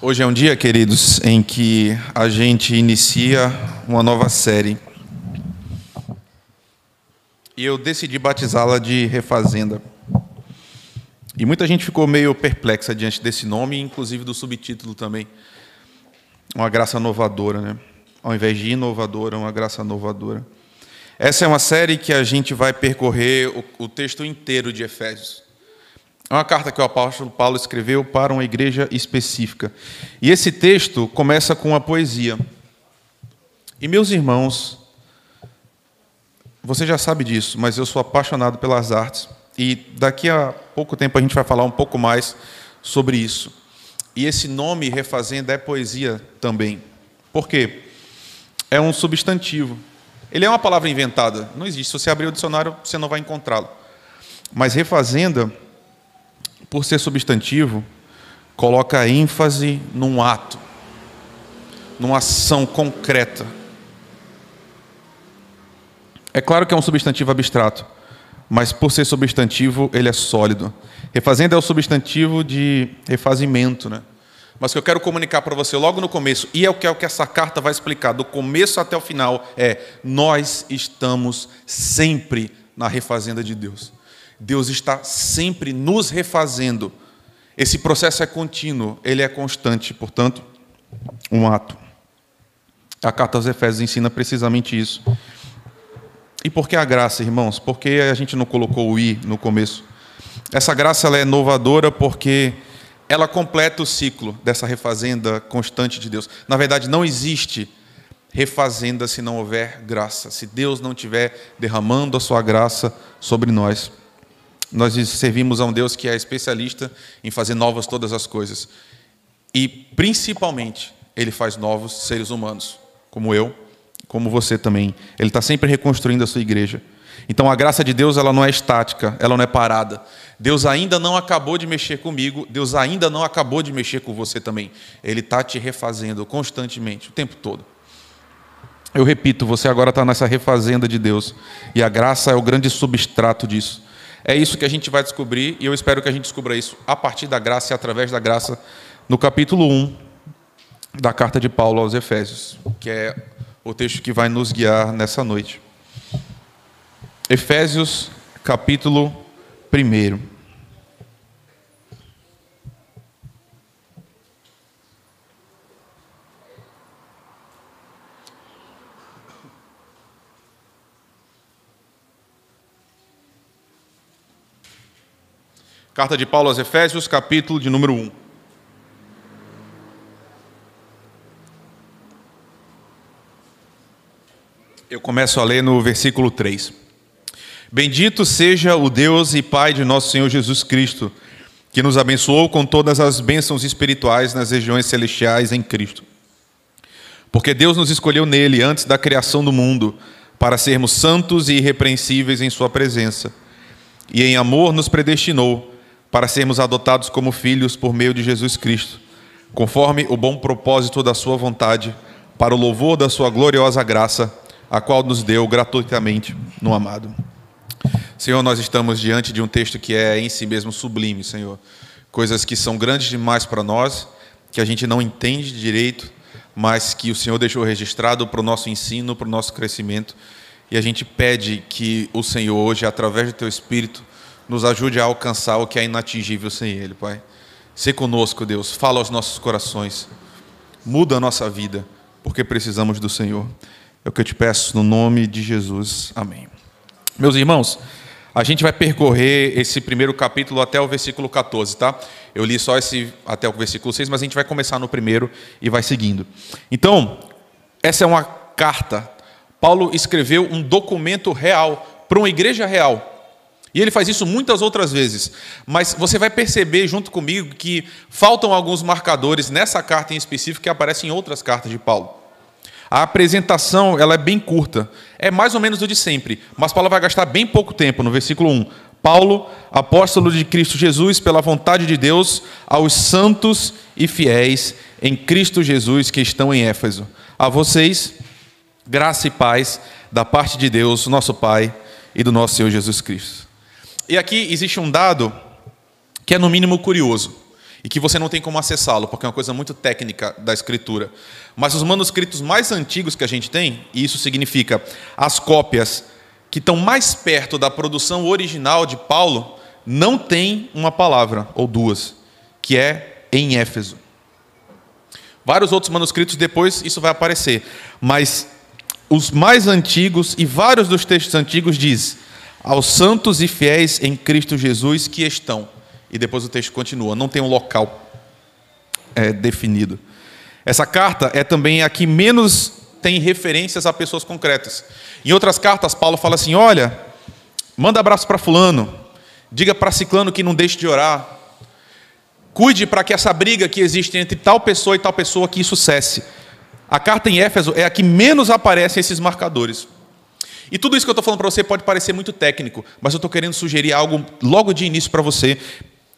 Hoje é um dia, queridos, em que a gente inicia uma nova série. E eu decidi batizá-la de Refazenda. E muita gente ficou meio perplexa diante desse nome, inclusive do subtítulo também. Uma graça inovadora, né? Ao invés de inovadora, uma graça inovadora. Essa é uma série que a gente vai percorrer o, o texto inteiro de Efésios. É uma carta que o apóstolo Paulo escreveu para uma igreja específica. E esse texto começa com uma poesia. E meus irmãos, você já sabe disso, mas eu sou apaixonado pelas artes. E daqui a pouco tempo a gente vai falar um pouco mais sobre isso. E esse nome refazenda é poesia também. Por quê? É um substantivo. Ele é uma palavra inventada, não existe. Se você abrir o dicionário, você não vai encontrá-lo. Mas refazenda, por ser substantivo, coloca ênfase num ato, numa ação concreta. É claro que é um substantivo abstrato, mas por ser substantivo, ele é sólido. Refazenda é o substantivo de refazimento, né? Mas que eu quero comunicar para você logo no começo, e é o que, é o que essa carta vai explicar, do começo até o final, é: nós estamos sempre na refazenda de Deus. Deus está sempre nos refazendo. Esse processo é contínuo, ele é constante, portanto, um ato. A carta aos Efésios ensina precisamente isso. E por que a graça, irmãos? Porque a gente não colocou o i no começo. Essa graça ela é inovadora porque ela completa o ciclo dessa refazenda constante de Deus. Na verdade, não existe refazenda se não houver graça. Se Deus não estiver derramando a sua graça sobre nós. Nós servimos a um Deus que é especialista em fazer novas todas as coisas. E, principalmente, Ele faz novos seres humanos, como eu, como você também. Ele está sempre reconstruindo a sua igreja. Então a graça de Deus ela não é estática, ela não é parada. Deus ainda não acabou de mexer comigo, Deus ainda não acabou de mexer com você também. Ele está te refazendo constantemente, o tempo todo. Eu repito, você agora está nessa refazenda de Deus e a graça é o grande substrato disso. É isso que a gente vai descobrir e eu espero que a gente descubra isso a partir da graça e através da graça no capítulo 1 da carta de Paulo aos Efésios, que é o texto que vai nos guiar nessa noite. Efésios, capítulo 1. Carta de Paulo aos Efésios, capítulo de número 1. Eu começo a ler no versículo 3. Bendito seja o Deus e Pai de nosso Senhor Jesus Cristo, que nos abençoou com todas as bênçãos espirituais nas regiões celestiais em Cristo. Porque Deus nos escolheu nele antes da criação do mundo, para sermos santos e irrepreensíveis em Sua presença. E em amor nos predestinou para sermos adotados como filhos por meio de Jesus Cristo, conforme o bom propósito da Sua vontade, para o louvor da Sua gloriosa graça, a qual nos deu gratuitamente no amado. Senhor, nós estamos diante de um texto que é em si mesmo sublime, Senhor. Coisas que são grandes demais para nós, que a gente não entende direito, mas que o Senhor deixou registrado para o nosso ensino, para o nosso crescimento. E a gente pede que o Senhor, hoje, através do Teu Espírito, nos ajude a alcançar o que é inatingível sem Ele, Pai. Se conosco, Deus, fala aos nossos corações, muda a nossa vida, porque precisamos do Senhor. É o que eu te peço no nome de Jesus. Amém. Meus irmãos, a gente vai percorrer esse primeiro capítulo até o versículo 14, tá? Eu li só esse até o versículo 6, mas a gente vai começar no primeiro e vai seguindo. Então, essa é uma carta. Paulo escreveu um documento real para uma igreja real. E ele faz isso muitas outras vezes. Mas você vai perceber junto comigo que faltam alguns marcadores nessa carta em específico que aparecem em outras cartas de Paulo. A apresentação ela é bem curta, é mais ou menos o de sempre, mas Paulo vai gastar bem pouco tempo no versículo 1. Paulo, apóstolo de Cristo Jesus, pela vontade de Deus, aos santos e fiéis em Cristo Jesus que estão em Éfeso. A vocês, graça e paz da parte de Deus, nosso Pai, e do nosso Senhor Jesus Cristo. E aqui existe um dado que é no mínimo curioso. e que você não tem como acessá-lo, porque é uma coisa muito técnica da escritura. Mas os manuscritos mais antigos que a gente tem, e isso significa as cópias que estão mais perto da produção original de Paulo, não tem uma palavra ou duas, que é em Éfeso. Vários outros manuscritos depois isso vai aparecer, mas os mais antigos e vários dos textos antigos diz aos santos e fiéis em Cristo Jesus que estão. E depois o texto continua, não tem um local é, definido. Essa carta é também a que menos tem referências a pessoas concretas. Em outras cartas, Paulo fala assim: olha, manda abraço para Fulano, diga para Ciclano que não deixe de orar, cuide para que essa briga que existe entre tal pessoa e tal pessoa que isso cesse. A carta em Éfeso é a que menos aparecem esses marcadores. E tudo isso que eu estou falando para você pode parecer muito técnico, mas eu estou querendo sugerir algo logo de início para você.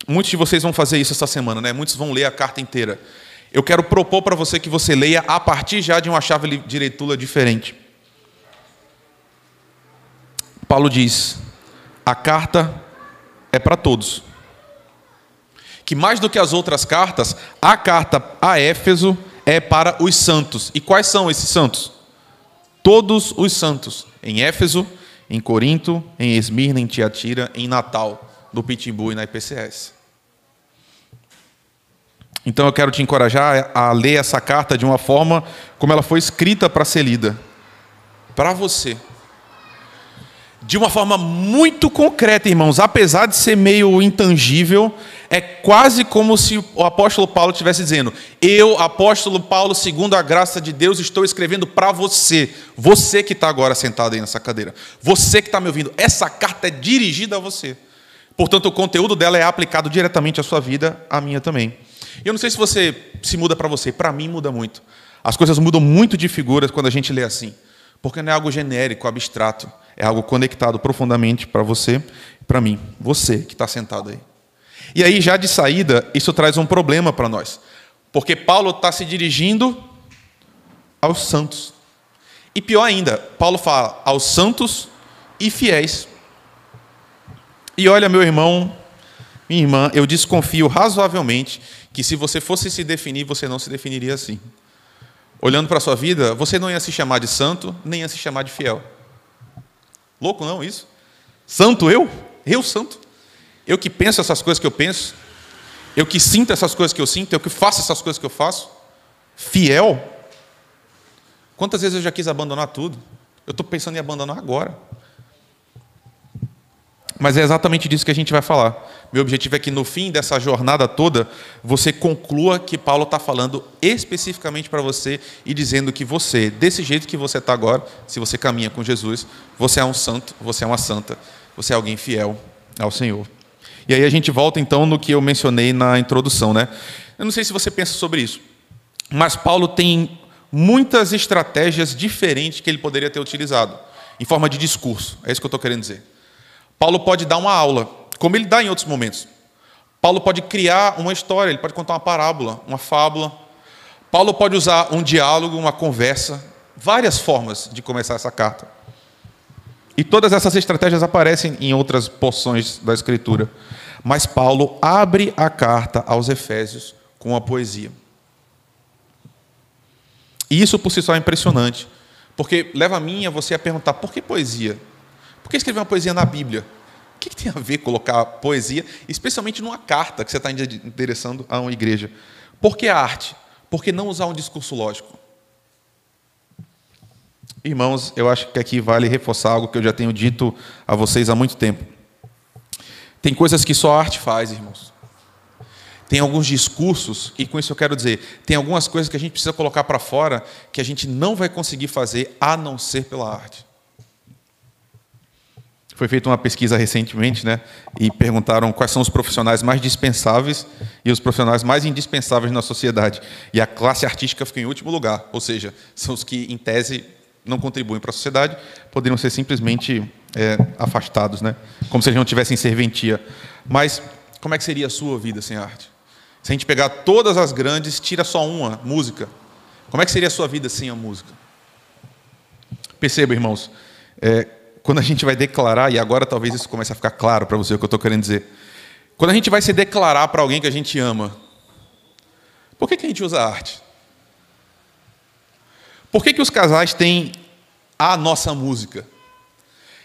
Muitos de vocês vão fazer isso essa semana, né? Muitos vão ler a carta inteira. Eu quero propor para você que você leia a partir já de uma chave de leitura diferente. Paulo diz: a carta é para todos. Que mais do que as outras cartas, a carta a Éfeso é para os santos. E quais são esses santos? Todos os santos em Éfeso, em Corinto, em Esmirna, em Tiatira, em Natal, no Pitimbu e na IPCS. Então eu quero te encorajar a ler essa carta de uma forma como ela foi escrita para ser lida. Para você de uma forma muito concreta, irmãos, apesar de ser meio intangível, é quase como se o apóstolo Paulo estivesse dizendo: Eu, apóstolo Paulo, segundo a graça de Deus, estou escrevendo para você, você que está agora sentado aí nessa cadeira, você que está me ouvindo, essa carta é dirigida a você. Portanto, o conteúdo dela é aplicado diretamente à sua vida, à minha também. Eu não sei se você se muda para você, para mim muda muito. As coisas mudam muito de figuras quando a gente lê assim, porque não é algo genérico, abstrato é algo conectado profundamente para você e para mim. Você que está sentado aí. E aí, já de saída, isso traz um problema para nós. Porque Paulo está se dirigindo aos santos. E pior ainda, Paulo fala aos santos e fiéis. E olha, meu irmão, minha irmã, eu desconfio razoavelmente que se você fosse se definir, você não se definiria assim. Olhando para a sua vida, você não ia se chamar de santo, nem ia se chamar de fiel. Louco não isso? Santo eu? Eu santo? Eu que penso essas coisas que eu penso? Eu que sinto essas coisas que eu sinto? Eu que faço essas coisas que eu faço? Fiel? Quantas vezes eu já quis abandonar tudo? Eu estou pensando em abandonar agora. Mas é exatamente disso que a gente vai falar. Meu objetivo é que no fim dessa jornada toda, você conclua que Paulo está falando especificamente para você e dizendo que você, desse jeito que você está agora, se você caminha com Jesus, você é um santo, você é uma santa, você é alguém fiel ao Senhor. E aí a gente volta então no que eu mencionei na introdução, né? Eu não sei se você pensa sobre isso, mas Paulo tem muitas estratégias diferentes que ele poderia ter utilizado, em forma de discurso. É isso que eu estou querendo dizer. Paulo pode dar uma aula, como ele dá em outros momentos. Paulo pode criar uma história, ele pode contar uma parábola, uma fábula. Paulo pode usar um diálogo, uma conversa, várias formas de começar essa carta. E todas essas estratégias aparecem em outras porções da Escritura. Mas Paulo abre a carta aos Efésios com a poesia. E isso por si só é impressionante, porque leva a mim a você a perguntar: por que poesia? Por que escrever uma poesia na Bíblia? O que tem a ver colocar poesia, especialmente numa carta que você está endereçando a uma igreja? Por que a arte? Por que não usar um discurso lógico? Irmãos, eu acho que aqui vale reforçar algo que eu já tenho dito a vocês há muito tempo. Tem coisas que só a arte faz, irmãos. Tem alguns discursos, e com isso eu quero dizer, tem algumas coisas que a gente precisa colocar para fora que a gente não vai conseguir fazer a não ser pela arte. Foi feita uma pesquisa recentemente, né? E perguntaram quais são os profissionais mais dispensáveis e os profissionais mais indispensáveis na sociedade. E a classe artística ficou em último lugar, ou seja, são os que, em tese, não contribuem para a sociedade, poderiam ser simplesmente é, afastados, né? Como se eles não tivessem serventia. Mas como é que seria a sua vida sem arte? Se a gente pegar todas as grandes, tira só uma, música. Como é que seria a sua vida sem a música? Perceba, irmãos. É, quando a gente vai declarar, e agora talvez isso comece a ficar claro para você o que eu estou querendo dizer. Quando a gente vai se declarar para alguém que a gente ama, Por que, que a gente usa arte? Por que, que os casais têm a nossa música?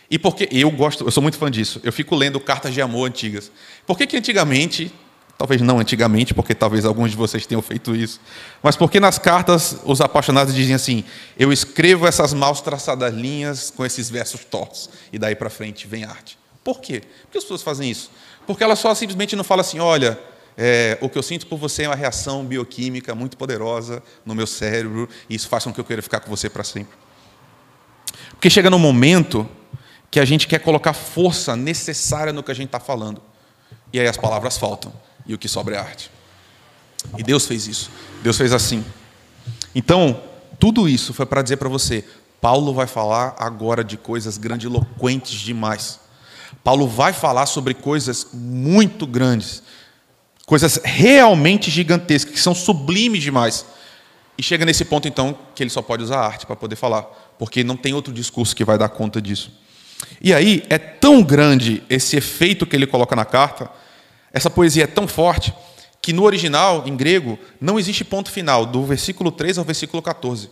E porque eu gosto, eu sou muito fã disso. Eu fico lendo cartas de amor antigas. Por que, que antigamente, talvez não antigamente, porque talvez alguns de vocês tenham feito isso, mas porque nas cartas os apaixonados dizem assim: eu escrevo essas mal traçadas linhas com esses versos tortos e daí para frente vem arte. Por quê? Por que as pessoas fazem isso? Porque elas só simplesmente não falam assim: olha, é, o que eu sinto por você é uma reação bioquímica muito poderosa no meu cérebro, e isso faz com que eu queira ficar com você para sempre. Porque chega num momento que a gente quer colocar força necessária no que a gente está falando, e aí as palavras faltam, e o que sobra é arte. E Deus fez isso, Deus fez assim. Então, tudo isso foi para dizer para você: Paulo vai falar agora de coisas grandiloquentes demais. Paulo vai falar sobre coisas muito grandes, coisas realmente gigantescas, que são sublimes demais. E chega nesse ponto, então, que ele só pode usar arte para poder falar, porque não tem outro discurso que vai dar conta disso. E aí, é tão grande esse efeito que ele coloca na carta, essa poesia é tão forte, que no original, em grego, não existe ponto final, do versículo 3 ao versículo 14.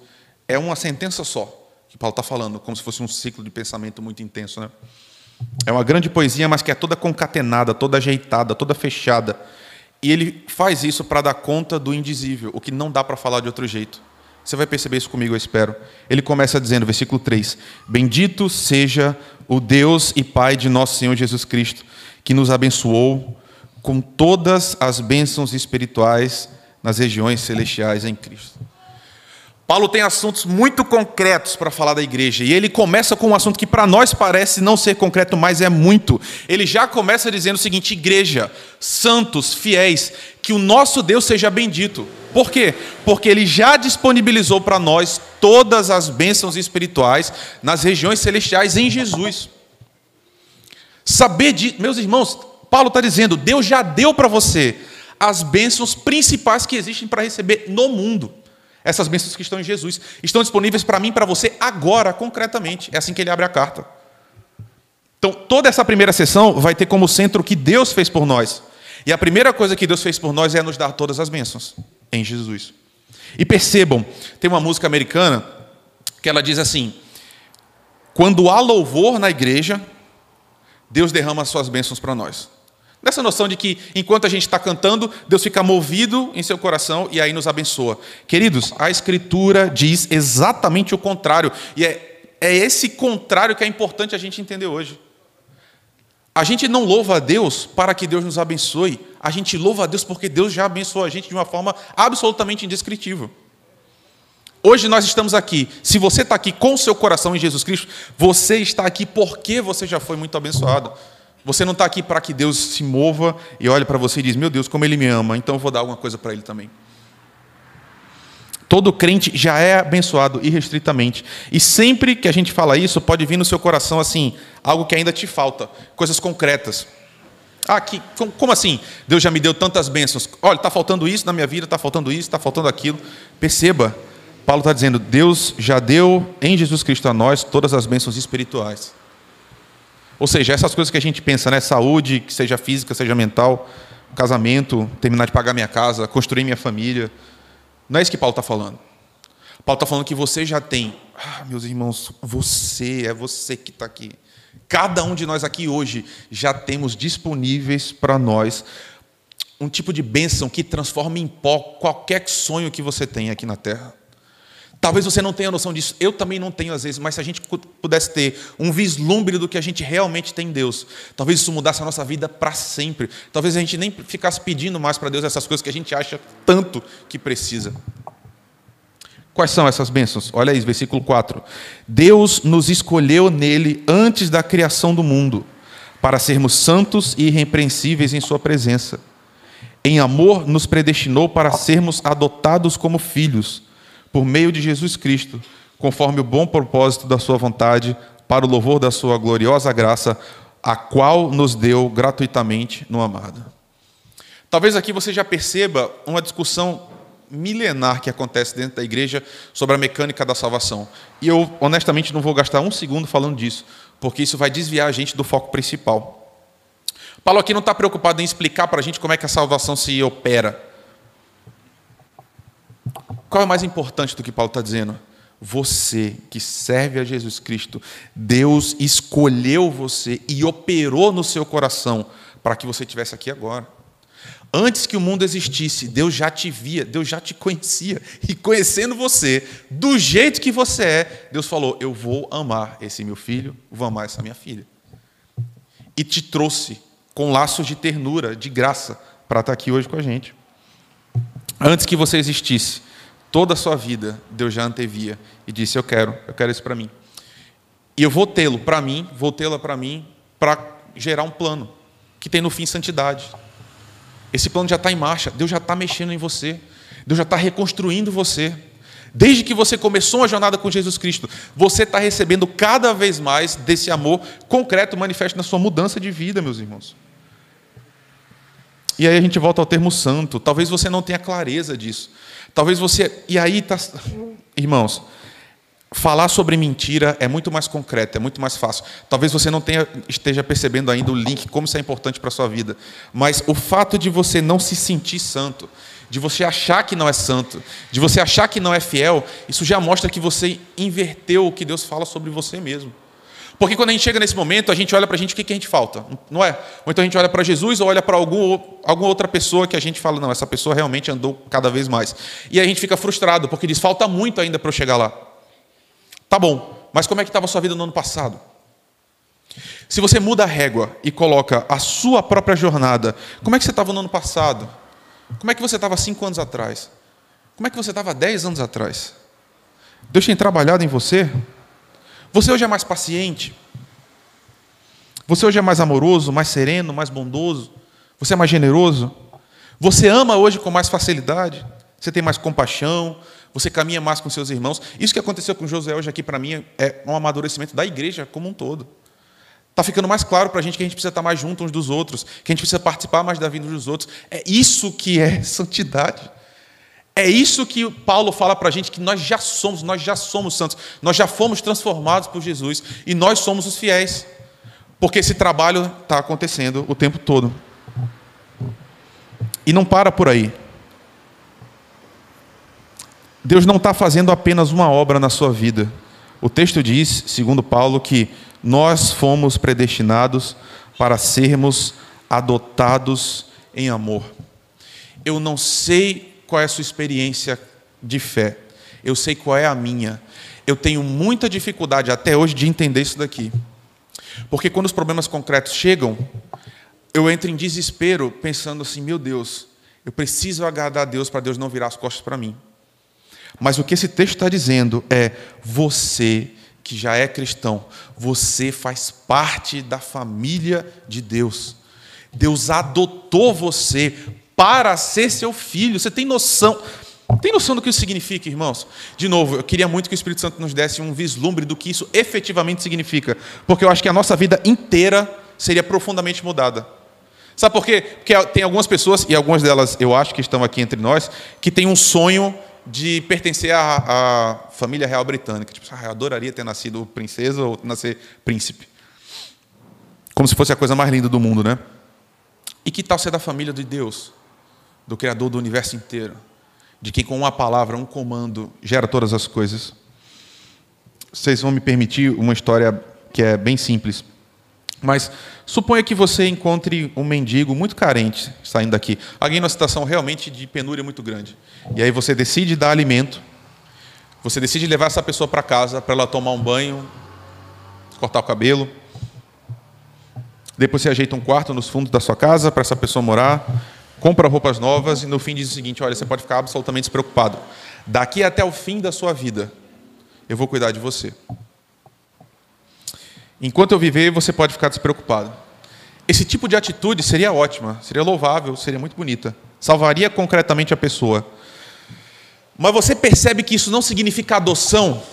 É uma sentença só que Paulo está falando, como se fosse um ciclo de pensamento muito intenso. Né? É uma grande poesia, mas que é toda concatenada, toda ajeitada, toda fechada. E ele faz isso para dar conta do indizível, o que não dá para falar de outro jeito. Você vai perceber isso comigo, eu espero. Ele começa dizendo, versículo 3: Bendito seja o Deus e Pai de nosso Senhor Jesus Cristo, que nos abençoou com todas as bênçãos espirituais nas regiões celestiais em Cristo. Paulo tem assuntos muito concretos para falar da igreja, e ele começa com um assunto que para nós parece não ser concreto, mas é muito. Ele já começa dizendo o seguinte: igreja, santos, fiéis, que o nosso Deus seja bendito. Por quê? Porque ele já disponibilizou para nós todas as bênçãos espirituais nas regiões celestiais em Jesus. Saber de, meus irmãos, Paulo está dizendo, Deus já deu para você as bênçãos principais que existem para receber no mundo. Essas bênçãos que estão em Jesus estão disponíveis para mim e para você agora, concretamente. É assim que ele abre a carta. Então, toda essa primeira sessão vai ter como centro o que Deus fez por nós. E a primeira coisa que Deus fez por nós é nos dar todas as bênçãos em Jesus. E percebam, tem uma música americana que ela diz assim: quando há louvor na igreja, Deus derrama as suas bênçãos para nós. Nessa noção de que, enquanto a gente está cantando, Deus fica movido em seu coração e aí nos abençoa. Queridos, a Escritura diz exatamente o contrário. E é, é esse contrário que é importante a gente entender hoje. A gente não louva a Deus para que Deus nos abençoe. A gente louva a Deus porque Deus já abençoou a gente de uma forma absolutamente indescritível. Hoje nós estamos aqui. Se você está aqui com o seu coração em Jesus Cristo, você está aqui porque você já foi muito abençoado. Você não está aqui para que Deus se mova e olhe para você e diz: Meu Deus, como Ele me ama, então eu vou dar alguma coisa para Ele também. Todo crente já é abençoado irrestritamente. E sempre que a gente fala isso, pode vir no seu coração assim, algo que ainda te falta, coisas concretas. Ah, que, como assim? Deus já me deu tantas bênçãos. Olha, está faltando isso na minha vida, está faltando isso, está faltando aquilo. Perceba, Paulo está dizendo: Deus já deu em Jesus Cristo a nós todas as bênçãos espirituais. Ou seja, essas coisas que a gente pensa, né? Saúde, que seja física, seja mental, casamento, terminar de pagar minha casa, construir minha família. Não é isso que Paulo está falando. Paulo está falando que você já tem. Ah, meus irmãos, você, é você que está aqui. Cada um de nós aqui hoje já temos disponíveis para nós um tipo de bênção que transforma em pó qualquer sonho que você tenha aqui na terra. Talvez você não tenha noção disso, eu também não tenho às vezes, mas se a gente pudesse ter um vislumbre do que a gente realmente tem em Deus, talvez isso mudasse a nossa vida para sempre. Talvez a gente nem ficasse pedindo mais para Deus essas coisas que a gente acha tanto que precisa. Quais são essas bênçãos? Olha aí, versículo 4. Deus nos escolheu nele antes da criação do mundo, para sermos santos e irrepreensíveis em Sua presença. Em amor, nos predestinou para sermos adotados como filhos por meio de Jesus Cristo, conforme o bom propósito da Sua vontade, para o louvor da Sua gloriosa graça, a qual nos deu gratuitamente no amado. Talvez aqui você já perceba uma discussão milenar que acontece dentro da igreja sobre a mecânica da salvação. E eu, honestamente, não vou gastar um segundo falando disso, porque isso vai desviar a gente do foco principal. Paulo aqui não está preocupado em explicar para a gente como é que a salvação se opera. Qual é mais importante do que Paulo está dizendo? Você que serve a Jesus Cristo, Deus escolheu você e operou no seu coração para que você estivesse aqui agora. Antes que o mundo existisse, Deus já te via, Deus já te conhecia. E conhecendo você, do jeito que você é, Deus falou: Eu vou amar esse meu filho, vou amar essa minha filha. E te trouxe com laços de ternura, de graça, para estar aqui hoje com a gente. Antes que você existisse, toda a sua vida, Deus já antevia e disse: Eu quero, eu quero isso para mim. E eu vou tê-lo para mim, vou tê-la para mim, para gerar um plano que tem no fim santidade. Esse plano já está em marcha, Deus já está mexendo em você, Deus já está reconstruindo você. Desde que você começou a jornada com Jesus Cristo, você está recebendo cada vez mais desse amor concreto manifesto na sua mudança de vida, meus irmãos. E aí a gente volta ao termo santo. Talvez você não tenha clareza disso. Talvez você. E aí está. Irmãos, Falar sobre mentira é muito mais concreto, é muito mais fácil. Talvez você não tenha, esteja percebendo ainda o link, como isso é importante para a sua vida. Mas o fato de você não se sentir santo, de você achar que não é santo, de você achar que não é fiel, isso já mostra que você inverteu o que Deus fala sobre você mesmo. Porque quando a gente chega nesse momento, a gente olha para a gente, o que, que a gente falta? Não é? Ou então a gente olha para Jesus ou olha para algum, alguma outra pessoa que a gente fala, não, essa pessoa realmente andou cada vez mais. E a gente fica frustrado, porque diz, falta muito ainda para eu chegar lá. Tá bom, mas como é que estava a sua vida no ano passado? Se você muda a régua e coloca a sua própria jornada, como é que você estava no ano passado? Como é que você estava cinco anos atrás? Como é que você estava dez anos atrás? Deus tem trabalhado em você? Você hoje é mais paciente? Você hoje é mais amoroso, mais sereno, mais bondoso? Você é mais generoso? Você ama hoje com mais facilidade? Você tem mais compaixão? você caminha mais com seus irmãos. Isso que aconteceu com José hoje aqui, para mim, é um amadurecimento da igreja como um todo. Está ficando mais claro para a gente que a gente precisa estar mais junto uns dos outros, que a gente precisa participar mais da vida dos outros. É isso que é santidade. É isso que Paulo fala para a gente, que nós já somos, nós já somos santos, nós já fomos transformados por Jesus e nós somos os fiéis. Porque esse trabalho está acontecendo o tempo todo. E não para por aí. Deus não está fazendo apenas uma obra na sua vida. O texto diz, segundo Paulo, que nós fomos predestinados para sermos adotados em amor. Eu não sei qual é a sua experiência de fé, eu sei qual é a minha. Eu tenho muita dificuldade até hoje de entender isso daqui. Porque quando os problemas concretos chegam, eu entro em desespero pensando assim: meu Deus, eu preciso agradar a Deus para Deus não virar as costas para mim. Mas o que esse texto está dizendo é: você que já é cristão, você faz parte da família de Deus. Deus adotou você para ser seu filho. Você tem noção? Tem noção do que isso significa, irmãos? De novo, eu queria muito que o Espírito Santo nos desse um vislumbre do que isso efetivamente significa, porque eu acho que a nossa vida inteira seria profundamente mudada. Sabe por quê? Porque tem algumas pessoas, e algumas delas eu acho que estão aqui entre nós, que têm um sonho de pertencer à, à, família real britânica. Tipo, ah, eu adoraria ter nascido princesa ou nascer príncipe. Como se fosse a coisa mais linda do mundo, né? E que tal ser da família de Deus, do Criador do universo inteiro, de quem com uma palavra, um comando, gera todas as coisas? Vocês vão me permitir uma história que é bem simples. Mas suponha que você encontre um mendigo muito carente saindo daqui, alguém numa situação realmente de penúria muito grande. E aí você decide dar alimento, você decide levar essa pessoa para casa para ela tomar um banho, cortar o cabelo. Depois você ajeita um quarto nos fundos da sua casa para essa pessoa morar, compra roupas novas e no fim diz o seguinte: olha, você pode ficar absolutamente despreocupado. Daqui até o fim da sua vida, eu vou cuidar de você. Enquanto eu viver, você pode ficar despreocupado. Esse tipo de atitude seria ótima, seria louvável, seria muito bonita. Salvaria concretamente a pessoa. Mas você percebe que isso não significa adoção?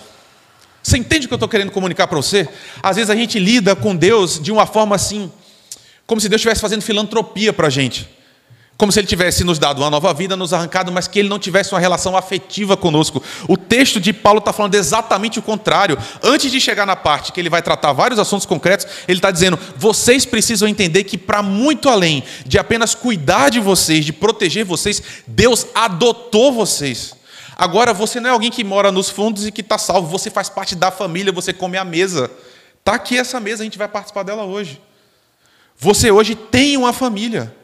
Você entende o que eu estou querendo comunicar para você? Às vezes a gente lida com Deus de uma forma assim, como se Deus estivesse fazendo filantropia para a gente como se ele tivesse nos dado uma nova vida, nos arrancado, mas que ele não tivesse uma relação afetiva conosco. O texto de Paulo está falando exatamente o contrário. Antes de chegar na parte que ele vai tratar vários assuntos concretos, ele está dizendo: vocês precisam entender que, para muito além de apenas cuidar de vocês, de proteger vocês, Deus adotou vocês. Agora você não é alguém que mora nos fundos e que está salvo, você faz parte da família, você come a mesa. Está aqui essa mesa, a gente vai participar dela hoje. Você hoje tem uma família.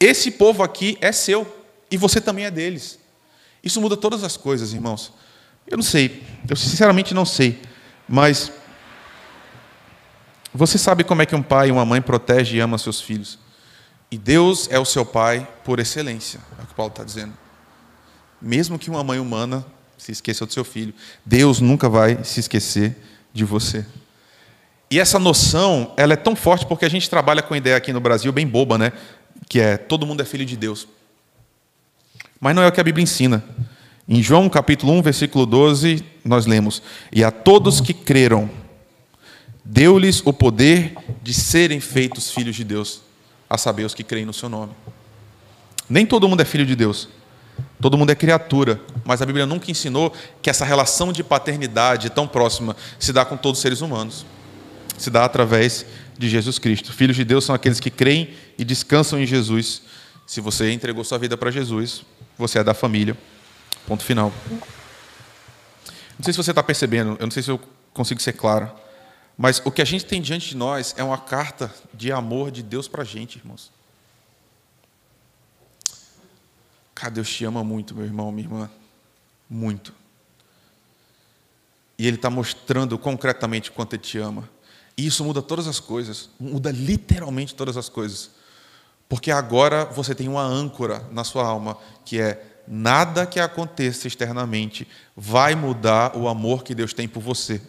Esse povo aqui é seu e você também é deles. Isso muda todas as coisas, irmãos. Eu não sei, eu sinceramente não sei, mas você sabe como é que um pai e uma mãe protege e ama seus filhos. E Deus é o seu pai por excelência, é o que Paulo está dizendo. Mesmo que uma mãe humana se esqueça do seu filho, Deus nunca vai se esquecer de você. E essa noção, ela é tão forte porque a gente trabalha com a ideia aqui no Brasil bem boba, né? Que é todo mundo é filho de Deus. Mas não é o que a Bíblia ensina. Em João capítulo 1, versículo 12, nós lemos: E a todos que creram, deu-lhes o poder de serem feitos filhos de Deus, a saber, os que creem no seu nome. Nem todo mundo é filho de Deus, todo mundo é criatura, mas a Bíblia nunca ensinou que essa relação de paternidade tão próxima se dá com todos os seres humanos, se dá através de Jesus Cristo. Filhos de Deus são aqueles que creem e descansam em Jesus. Se você entregou sua vida para Jesus, você é da família. Ponto final. Não sei se você está percebendo, eu não sei se eu consigo ser claro, mas o que a gente tem diante de nós é uma carta de amor de Deus para a gente, irmãos. Cara, Deus te ama muito, meu irmão, minha irmã. Muito. E Ele está mostrando concretamente quanto Ele te ama. E isso muda todas as coisas, muda literalmente todas as coisas. Porque agora você tem uma âncora na sua alma, que é nada que aconteça externamente vai mudar o amor que Deus tem por você.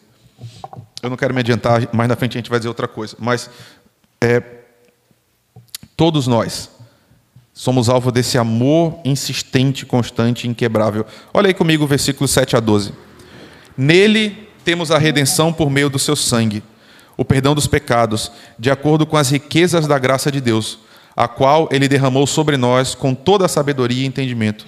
Eu não quero me adiantar, mais na frente a gente vai dizer outra coisa, mas é, todos nós somos alvo desse amor insistente, constante, inquebrável. Olha aí comigo o versículo 7 a 12. Nele temos a redenção por meio do seu sangue, o perdão dos pecados, de acordo com as riquezas da graça de Deus a qual ele derramou sobre nós com toda a sabedoria e entendimento,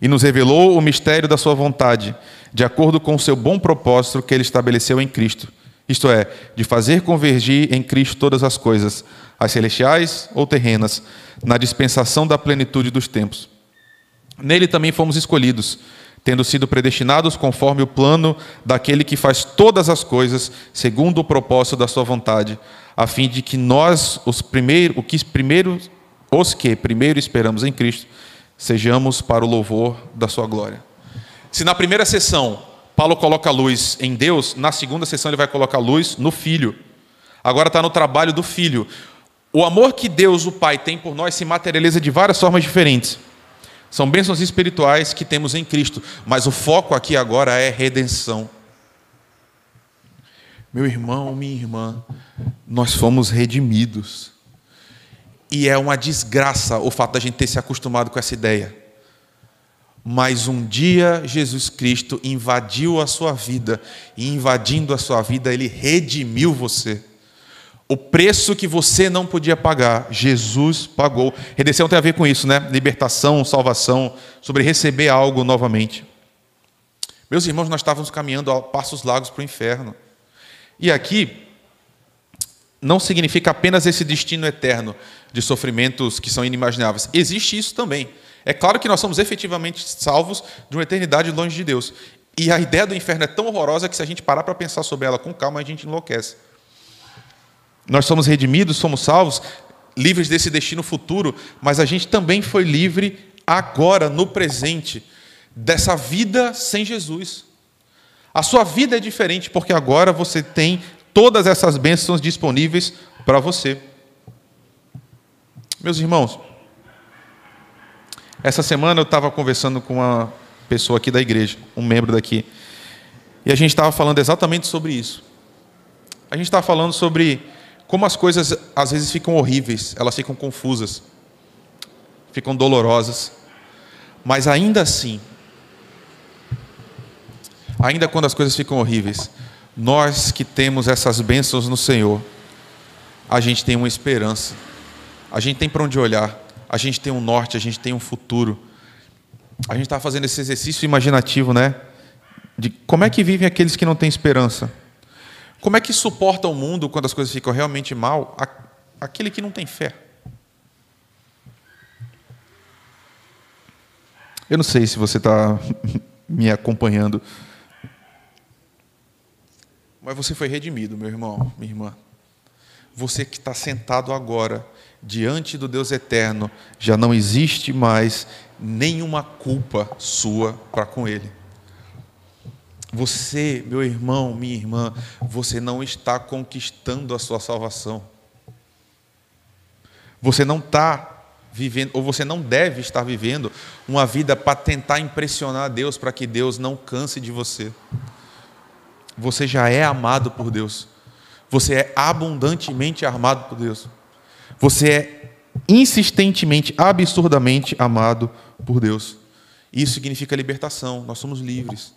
e nos revelou o mistério da sua vontade, de acordo com o seu bom propósito que ele estabeleceu em Cristo, isto é, de fazer convergir em Cristo todas as coisas, as celestiais ou terrenas, na dispensação da plenitude dos tempos. Nele também fomos escolhidos, tendo sido predestinados conforme o plano daquele que faz todas as coisas segundo o propósito da sua vontade, a fim de que nós, os primeiros, o que primeiro, os que primeiro esperamos em Cristo, sejamos para o louvor da sua glória. Se na primeira sessão Paulo coloca luz em Deus, na segunda sessão ele vai colocar luz no Filho. Agora está no trabalho do Filho. O amor que Deus, o Pai, tem por nós se materializa de várias formas diferentes. São bênçãos espirituais que temos em Cristo, mas o foco aqui agora é redenção. Meu irmão, minha irmã, nós fomos redimidos. E é uma desgraça o fato da gente ter se acostumado com essa ideia. Mas um dia Jesus Cristo invadiu a sua vida, e invadindo a sua vida, ele redimiu você. O preço que você não podia pagar, Jesus pagou. Redenção tem a ver com isso, né? Libertação, salvação, sobre receber algo novamente. Meus irmãos, nós estávamos caminhando a passos largos para o inferno. E aqui não significa apenas esse destino eterno de sofrimentos que são inimagináveis. Existe isso também. É claro que nós somos efetivamente salvos de uma eternidade longe de Deus. E a ideia do inferno é tão horrorosa que se a gente parar para pensar sobre ela com calma, a gente enlouquece. Nós somos redimidos, somos salvos, livres desse destino futuro, mas a gente também foi livre agora, no presente, dessa vida sem Jesus. A sua vida é diferente porque agora você tem todas essas bênçãos disponíveis para você. Meus irmãos, essa semana eu estava conversando com uma pessoa aqui da igreja, um membro daqui, e a gente estava falando exatamente sobre isso. A gente estava falando sobre como as coisas às vezes ficam horríveis, elas ficam confusas, ficam dolorosas, mas ainda assim, ainda quando as coisas ficam horríveis, nós que temos essas bênçãos no Senhor, a gente tem uma esperança, a gente tem para onde olhar, a gente tem um norte, a gente tem um futuro. A gente está fazendo esse exercício imaginativo, né? De como é que vivem aqueles que não têm esperança? Como é que suporta o mundo quando as coisas ficam realmente mal? Aquele que não tem fé. Eu não sei se você está me acompanhando. Mas você foi redimido, meu irmão, minha irmã. Você que está sentado agora diante do Deus eterno, já não existe mais nenhuma culpa sua para com Ele. Você, meu irmão, minha irmã, você não está conquistando a sua salvação. Você não está vivendo, ou você não deve estar vivendo uma vida para tentar impressionar Deus, para que Deus não canse de você. Você já é amado por Deus. Você é abundantemente amado por Deus. Você é insistentemente, absurdamente amado por Deus. Isso significa libertação. Nós somos livres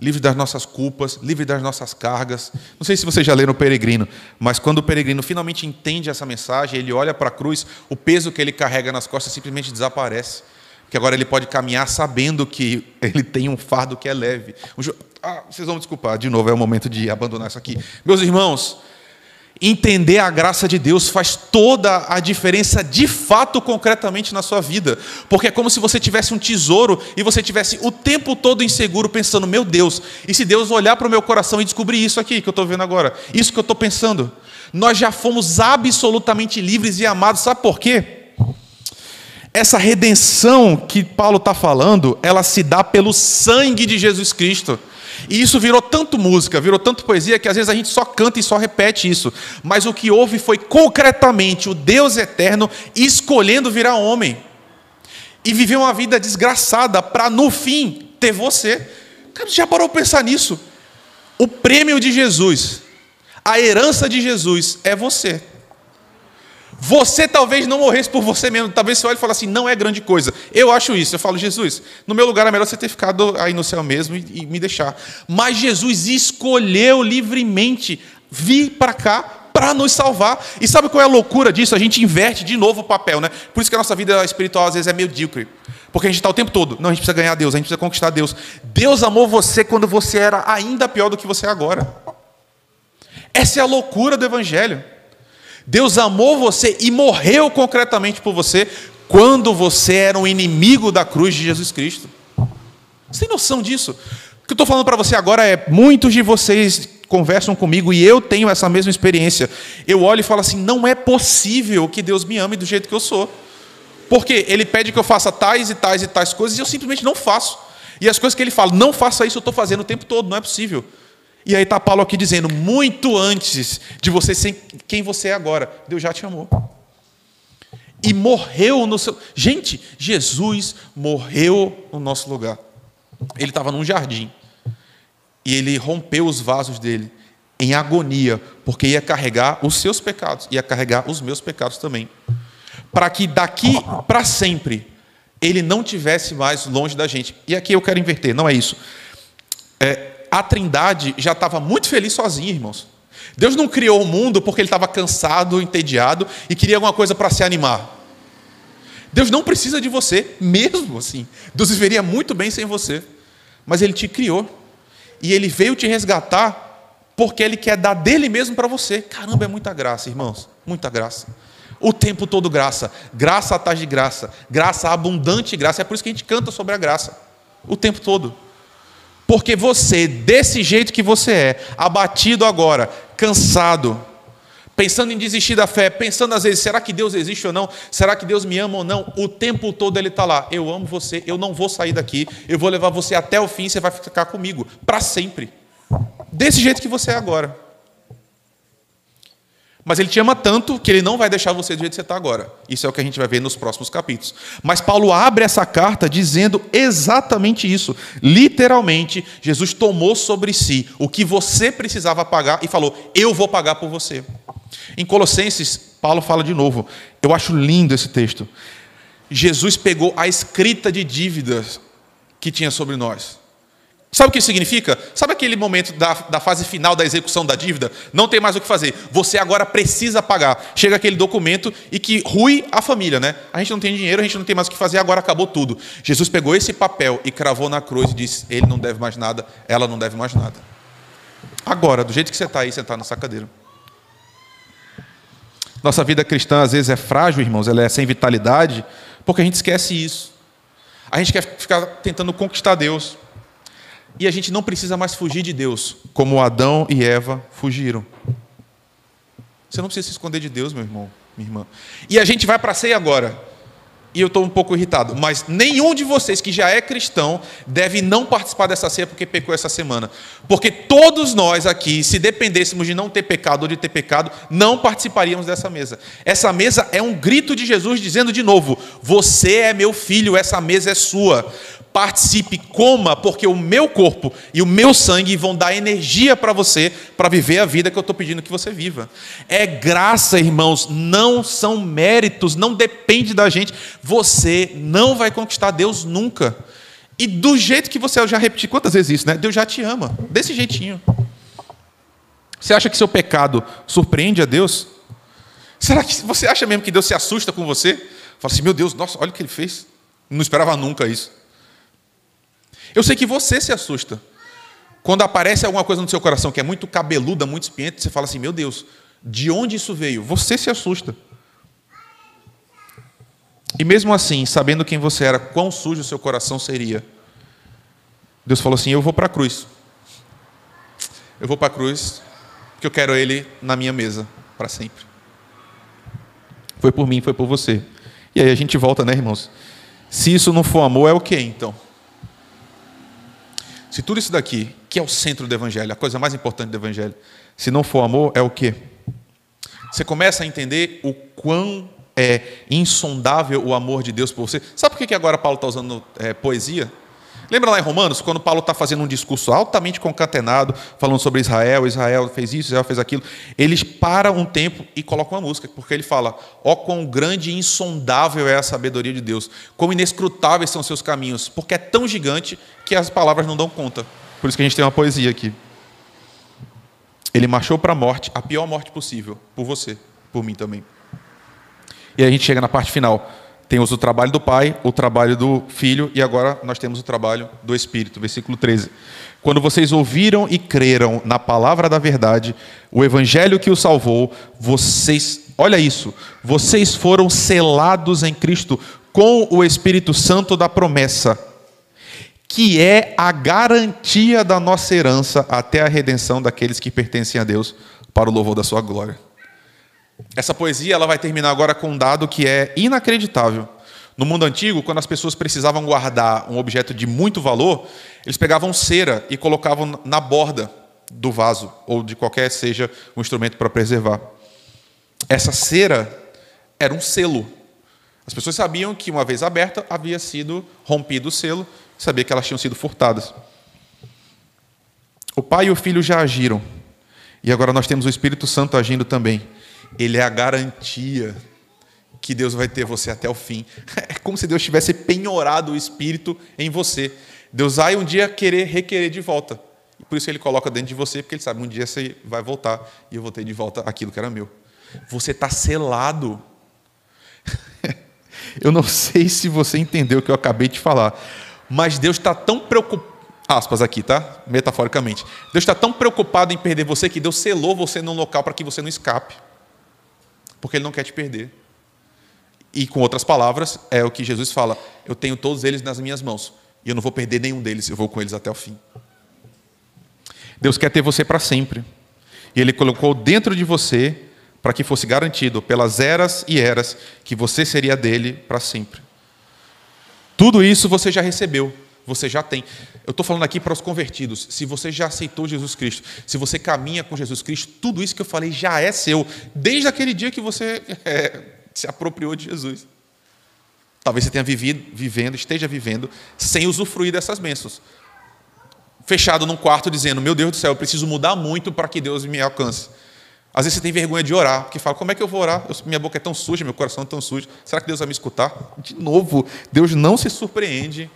livre das nossas culpas, livre das nossas cargas. Não sei se você já leu no Peregrino, mas quando o peregrino finalmente entende essa mensagem, ele olha para a cruz, o peso que ele carrega nas costas simplesmente desaparece. Que agora ele pode caminhar sabendo que ele tem um fardo que é leve. Ah, vocês vão me desculpar, de novo, é o momento de abandonar isso aqui. Meus irmãos, Entender a graça de Deus faz toda a diferença de fato, concretamente na sua vida. Porque é como se você tivesse um tesouro e você tivesse o tempo todo inseguro, pensando: meu Deus, e se Deus olhar para o meu coração e descobrir isso aqui que eu estou vendo agora, isso que eu estou pensando? Nós já fomos absolutamente livres e amados, sabe por quê? Essa redenção que Paulo está falando, ela se dá pelo sangue de Jesus Cristo. E isso virou tanto música, virou tanto poesia, que às vezes a gente só canta e só repete isso. Mas o que houve foi concretamente o Deus eterno escolhendo virar homem. E viver uma vida desgraçada para no fim ter você. Cara, já parou para pensar nisso? O prêmio de Jesus, a herança de Jesus é você. Você talvez não morresse por você mesmo. Talvez você olhe e fale assim, não é grande coisa. Eu acho isso. Eu falo, Jesus, no meu lugar é melhor você ter ficado aí no céu mesmo e, e me deixar. Mas Jesus escolheu livremente vir para cá para nos salvar. E sabe qual é a loucura disso? A gente inverte de novo o papel, né? Por isso que a nossa vida espiritual às vezes é medíocre. Porque a gente está o tempo todo, não, a gente precisa ganhar Deus, a gente precisa conquistar Deus. Deus amou você quando você era ainda pior do que você é agora. Essa é a loucura do Evangelho. Deus amou você e morreu concretamente por você quando você era um inimigo da cruz de Jesus Cristo. Você tem noção disso? O que eu estou falando para você agora é: muitos de vocês conversam comigo e eu tenho essa mesma experiência. Eu olho e falo assim: não é possível que Deus me ame do jeito que eu sou. Porque Ele pede que eu faça tais e tais e tais coisas e eu simplesmente não faço. E as coisas que Ele fala, não faça isso, eu estou fazendo o tempo todo, não é possível. E aí está Paulo aqui dizendo: muito antes de você ser quem você é agora, Deus já te amou. E morreu no seu. Gente, Jesus morreu no nosso lugar. Ele estava num jardim. E ele rompeu os vasos dele em agonia, porque ia carregar os seus pecados, ia carregar os meus pecados também. Para que daqui para sempre ele não tivesse mais longe da gente. E aqui eu quero inverter, não é isso. A Trindade já estava muito feliz sozinha, irmãos. Deus não criou o mundo porque ele estava cansado, entediado e queria alguma coisa para se animar. Deus não precisa de você, mesmo assim. Deus viveria muito bem sem você. Mas Ele te criou. E Ele veio te resgatar porque Ele quer dar dele mesmo para você. Caramba, é muita graça, irmãos. Muita graça. O tempo todo graça. Graça atrás de graça. Graça abundante graça. É por isso que a gente canta sobre a graça. O tempo todo. Porque você, desse jeito que você é, abatido agora, cansado, pensando em desistir da fé, pensando às vezes, será que Deus existe ou não? Será que Deus me ama ou não? O tempo todo ele está lá. Eu amo você, eu não vou sair daqui, eu vou levar você até o fim, você vai ficar comigo, para sempre. Desse jeito que você é agora. Mas ele te ama tanto que ele não vai deixar você do jeito que você está agora. Isso é o que a gente vai ver nos próximos capítulos. Mas Paulo abre essa carta dizendo exatamente isso. Literalmente, Jesus tomou sobre si o que você precisava pagar e falou: Eu vou pagar por você. Em Colossenses, Paulo fala de novo. Eu acho lindo esse texto. Jesus pegou a escrita de dívidas que tinha sobre nós Sabe o que isso significa? Sabe aquele momento da, da fase final da execução da dívida? Não tem mais o que fazer. Você agora precisa pagar. Chega aquele documento e que rui a família, né? A gente não tem dinheiro, a gente não tem mais o que fazer, agora acabou tudo. Jesus pegou esse papel e cravou na cruz e disse: Ele não deve mais nada, ela não deve mais nada. Agora, do jeito que você está aí, sentado nessa cadeira. Nossa vida cristã às vezes é frágil, irmãos, ela é sem vitalidade, porque a gente esquece isso. A gente quer ficar tentando conquistar Deus. E a gente não precisa mais fugir de Deus, como Adão e Eva fugiram. Você não precisa se esconder de Deus, meu irmão, minha irmã. E a gente vai para a ceia agora e eu estou um pouco irritado, mas nenhum de vocês que já é cristão deve não participar dessa ceia porque pecou essa semana. Porque todos nós aqui, se dependêssemos de não ter pecado ou de ter pecado, não participaríamos dessa mesa. Essa mesa é um grito de Jesus dizendo de novo: Você é meu filho, essa mesa é sua participe, coma, porque o meu corpo e o meu sangue vão dar energia para você para viver a vida que eu estou pedindo que você viva. É graça, irmãos, não são méritos, não depende da gente. Você não vai conquistar Deus nunca. E do jeito que você, eu já repeti quantas vezes isso, né? Deus já te ama, desse jeitinho. Você acha que seu pecado surpreende a Deus? Será que você acha mesmo que Deus se assusta com você? Fala assim, meu Deus, nossa, olha o que ele fez. Não esperava nunca isso. Eu sei que você se assusta. Quando aparece alguma coisa no seu coração que é muito cabeluda, muito espinhenta, você fala assim: meu Deus, de onde isso veio? Você se assusta. E mesmo assim, sabendo quem você era, quão sujo o seu coração seria, Deus falou assim: eu vou para a cruz. Eu vou para a cruz, porque eu quero Ele na minha mesa para sempre. Foi por mim, foi por você. E aí a gente volta, né, irmãos? Se isso não for amor, é o que então? Se tudo isso daqui, que é o centro do Evangelho, a coisa mais importante do Evangelho, se não for amor, é o quê? Você começa a entender o quão é insondável o amor de Deus por você. Sabe por que agora Paulo está usando é, poesia? Lembra lá em Romanos, quando Paulo está fazendo um discurso altamente concatenado, falando sobre Israel, Israel fez isso, Israel fez aquilo, eles param um tempo e colocam uma música, porque ele fala: ó, oh, quão grande e insondável é a sabedoria de Deus, quão inescrutáveis são seus caminhos, porque é tão gigante que as palavras não dão conta. Por isso que a gente tem uma poesia aqui. Ele marchou para a morte, a pior morte possível, por você, por mim também. E aí a gente chega na parte final. Temos o trabalho do Pai, o trabalho do Filho e agora nós temos o trabalho do Espírito. Versículo 13. Quando vocês ouviram e creram na palavra da verdade, o evangelho que o salvou, vocês, olha isso, vocês foram selados em Cristo com o Espírito Santo da promessa, que é a garantia da nossa herança até a redenção daqueles que pertencem a Deus, para o louvor da sua glória. Essa poesia ela vai terminar agora com um dado que é inacreditável. No mundo antigo, quando as pessoas precisavam guardar um objeto de muito valor, eles pegavam cera e colocavam na borda do vaso, ou de qualquer seja um instrumento para preservar. Essa cera era um selo. As pessoas sabiam que, uma vez aberta, havia sido rompido o selo, sabia que elas tinham sido furtadas. O Pai e o Filho já agiram, e agora nós temos o Espírito Santo agindo também ele é a garantia que Deus vai ter você até o fim. É como se Deus tivesse penhorado o Espírito em você. Deus vai um dia querer requerer de volta. Por isso ele coloca dentro de você, porque ele sabe, um dia você vai voltar e eu vou ter de volta aquilo que era meu. Você está selado. eu não sei se você entendeu o que eu acabei de falar, mas Deus está tão preocupado aspas aqui, tá? Metaforicamente. Deus está tão preocupado em perder você que Deus selou você num local para que você não escape porque ele não quer te perder. E com outras palavras, é o que Jesus fala: eu tenho todos eles nas minhas mãos, e eu não vou perder nenhum deles, eu vou com eles até o fim. Deus quer ter você para sempre. E ele colocou dentro de você para que fosse garantido pelas eras e eras que você seria dele para sempre. Tudo isso você já recebeu você já tem. Eu estou falando aqui para os convertidos. Se você já aceitou Jesus Cristo, se você caminha com Jesus Cristo, tudo isso que eu falei já é seu, desde aquele dia que você é, se apropriou de Jesus. Talvez você tenha vivido, vivendo, esteja vivendo, sem usufruir dessas bênçãos. Fechado num quarto dizendo: Meu Deus do céu, eu preciso mudar muito para que Deus me alcance. Às vezes você tem vergonha de orar, porque fala: Como é que eu vou orar? Eu, minha boca é tão suja, meu coração é tão sujo. Será que Deus vai me escutar? De novo, Deus não se surpreende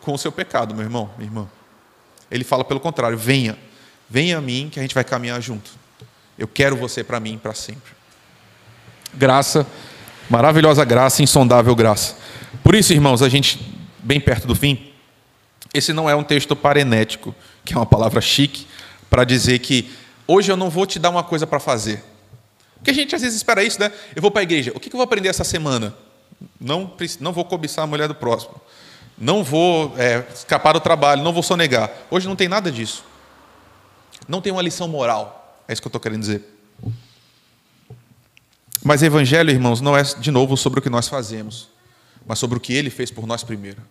com o seu pecado, meu irmão, minha irmã. Ele fala pelo contrário: venha, venha a mim que a gente vai caminhar junto. Eu quero você para mim para sempre. Graça, maravilhosa graça, insondável graça. Por isso, irmãos, a gente, bem perto do fim, esse não é um texto parenético, que é uma palavra chique, para dizer que hoje eu não vou te dar uma coisa para fazer. Porque a gente às vezes espera isso, né? Eu vou para a igreja, o que eu vou aprender essa semana? Não, não vou cobiçar a mulher do próximo. Não vou é, escapar do trabalho, não vou sonegar. Hoje não tem nada disso. Não tem uma lição moral. É isso que eu estou querendo dizer. Mas evangelho, irmãos, não é de novo sobre o que nós fazemos, mas sobre o que ele fez por nós primeiro.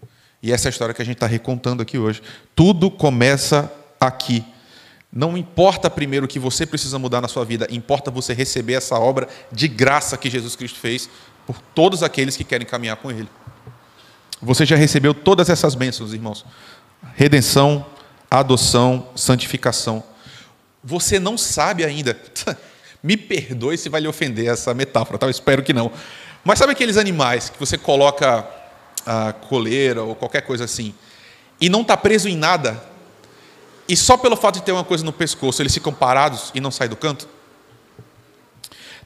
E essa é a história que a gente está recontando aqui hoje. Tudo começa aqui. Não importa primeiro o que você precisa mudar na sua vida, importa você receber essa obra de graça que Jesus Cristo fez por todos aqueles que querem caminhar com Ele. Você já recebeu todas essas bênçãos, irmãos: redenção, adoção, santificação. Você não sabe ainda. Me perdoe se vai lhe ofender essa metáfora, tá? Eu espero que não. Mas sabe aqueles animais que você coloca a coleira ou qualquer coisa assim e não está preso em nada? E só pelo fato de ter uma coisa no pescoço, eles ficam parados e não saem do canto?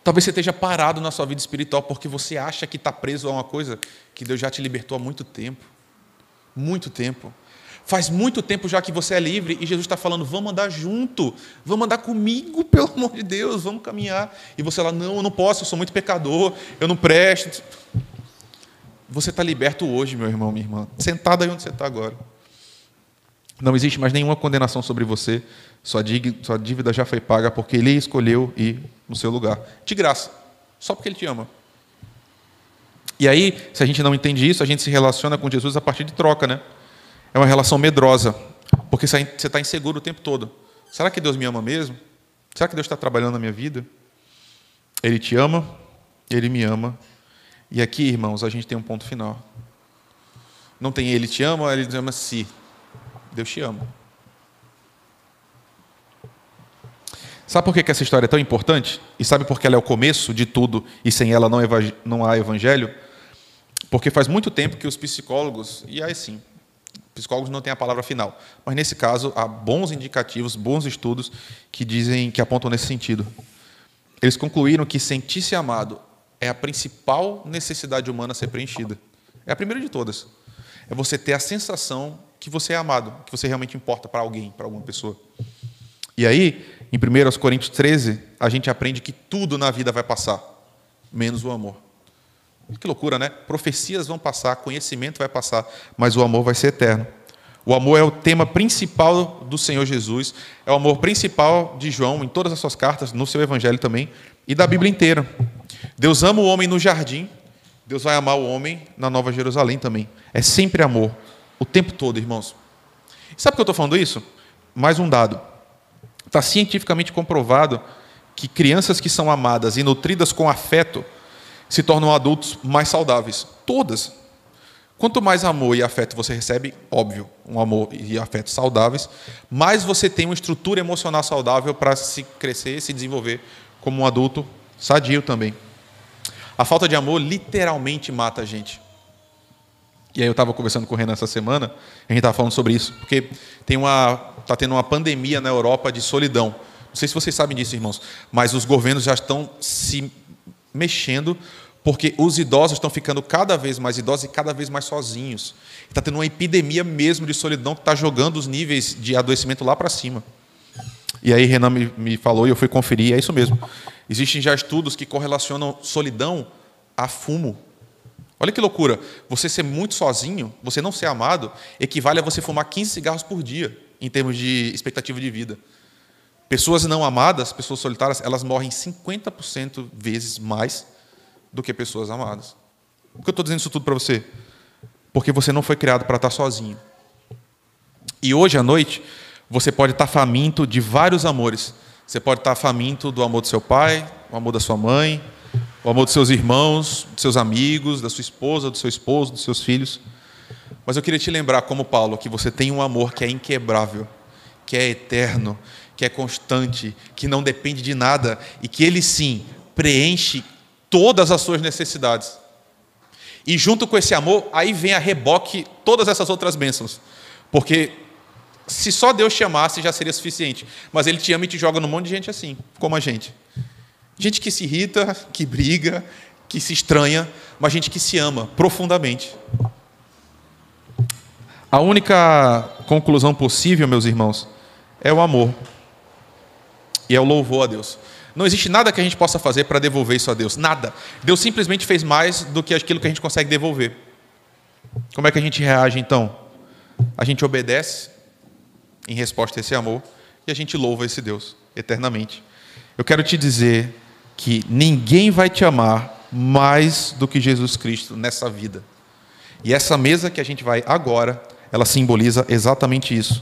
Talvez você esteja parado na sua vida espiritual porque você acha que está preso a uma coisa que Deus já te libertou há muito tempo. Muito tempo. Faz muito tempo já que você é livre e Jesus está falando: vamos andar junto, vamos andar comigo, pelo amor de Deus, vamos caminhar. E você lá, não, eu não posso, eu sou muito pecador, eu não presto. Você está liberto hoje, meu irmão, minha irmã, sentado aí onde você está agora. Não existe mais nenhuma condenação sobre você, sua dívida já foi paga porque Ele escolheu ir no seu lugar, de graça, só porque Ele te ama. E aí, se a gente não entende isso, a gente se relaciona com Jesus a partir de troca, né? É uma relação medrosa, porque você está inseguro o tempo todo. Será que Deus me ama mesmo? Será que Deus está trabalhando na minha vida? Ele te ama, Ele me ama. E aqui, irmãos, a gente tem um ponto final. Não tem Ele te ama, Ele te ama se. Deus te ama. Sabe por que essa história é tão importante? E sabe por que ela é o começo de tudo e sem ela não há evangelho? Porque faz muito tempo que os psicólogos, e aí sim, psicólogos não têm a palavra final, mas nesse caso há bons indicativos, bons estudos que dizem, que apontam nesse sentido. Eles concluíram que sentir-se amado é a principal necessidade humana a ser preenchida. É a primeira de todas. É você ter a sensação que você é amado, que você realmente importa para alguém, para alguma pessoa. E aí, em 1 Coríntios 13, a gente aprende que tudo na vida vai passar, menos o amor. Que loucura, né? Profecias vão passar, conhecimento vai passar, mas o amor vai ser eterno. O amor é o tema principal do Senhor Jesus, é o amor principal de João em todas as suas cartas, no seu evangelho também, e da Bíblia inteira. Deus ama o homem no jardim, Deus vai amar o homem na Nova Jerusalém também. É sempre amor, o tempo todo, irmãos. sabe por que eu estou falando isso? Mais um dado. Está cientificamente comprovado que crianças que são amadas e nutridas com afeto se tornam adultos mais saudáveis. Todas. Quanto mais amor e afeto você recebe, óbvio, um amor e afeto saudáveis, mais você tem uma estrutura emocional saudável para se crescer, se desenvolver como um adulto sadio também. A falta de amor literalmente mata a gente. E aí eu estava conversando com o Renan essa semana, a gente estava falando sobre isso, porque tem uma está tendo uma pandemia na Europa de solidão. Não sei se vocês sabem disso, irmãos, mas os governos já estão se mexendo porque os idosos estão ficando cada vez mais idosos e cada vez mais sozinhos. Está tendo uma epidemia mesmo de solidão que está jogando os níveis de adoecimento lá para cima. E aí Renan me, me falou e eu fui conferir, é isso mesmo. Existem já estudos que correlacionam solidão a fumo. Olha que loucura. Você ser muito sozinho, você não ser amado, equivale a você fumar 15 cigarros por dia, em termos de expectativa de vida. Pessoas não amadas, pessoas solitárias, elas morrem 50% vezes mais do que pessoas amadas. Por que eu estou dizendo isso tudo para você? Porque você não foi criado para estar sozinho. E hoje à noite, você pode estar faminto de vários amores. Você pode estar faminto do amor do seu pai, do amor da sua mãe, o amor dos seus irmãos, dos seus amigos, da sua esposa, do seu esposo, dos seus filhos. Mas eu queria te lembrar, como Paulo, que você tem um amor que é inquebrável, que é eterno, que é constante, que não depende de nada e que ele sim preenche todas as suas necessidades. E junto com esse amor, aí vem a reboque todas essas outras bênçãos. Porque se só Deus te amasse já seria suficiente. Mas Ele te ama e te joga num monte de gente assim, como a gente. Gente que se irrita, que briga, que se estranha, mas gente que se ama profundamente. A única conclusão possível, meus irmãos, é o amor e é o louvor a Deus. Não existe nada que a gente possa fazer para devolver isso a Deus. Nada. Deus simplesmente fez mais do que aquilo que a gente consegue devolver. Como é que a gente reage então? A gente obedece em resposta a esse amor e a gente louva esse Deus eternamente. Eu quero te dizer que ninguém vai te amar mais do que Jesus Cristo nessa vida. E essa mesa que a gente vai agora, ela simboliza exatamente isso.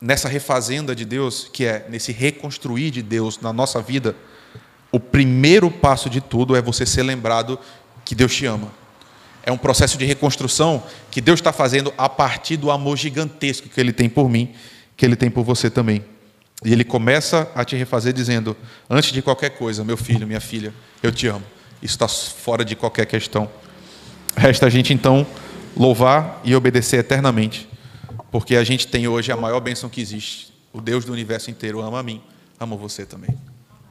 Nessa refazenda de Deus, que é nesse reconstruir de Deus na nossa vida, o primeiro passo de tudo é você ser lembrado que Deus te ama. É um processo de reconstrução que Deus está fazendo a partir do amor gigantesco que Ele tem por mim, que Ele tem por você também. E Ele começa a te refazer dizendo: antes de qualquer coisa, meu filho, minha filha, eu te amo. Isso está fora de qualquer questão. Resta a gente então louvar e obedecer eternamente, porque a gente tem hoje a maior bênção que existe. O Deus do universo inteiro ama a mim, ama você também.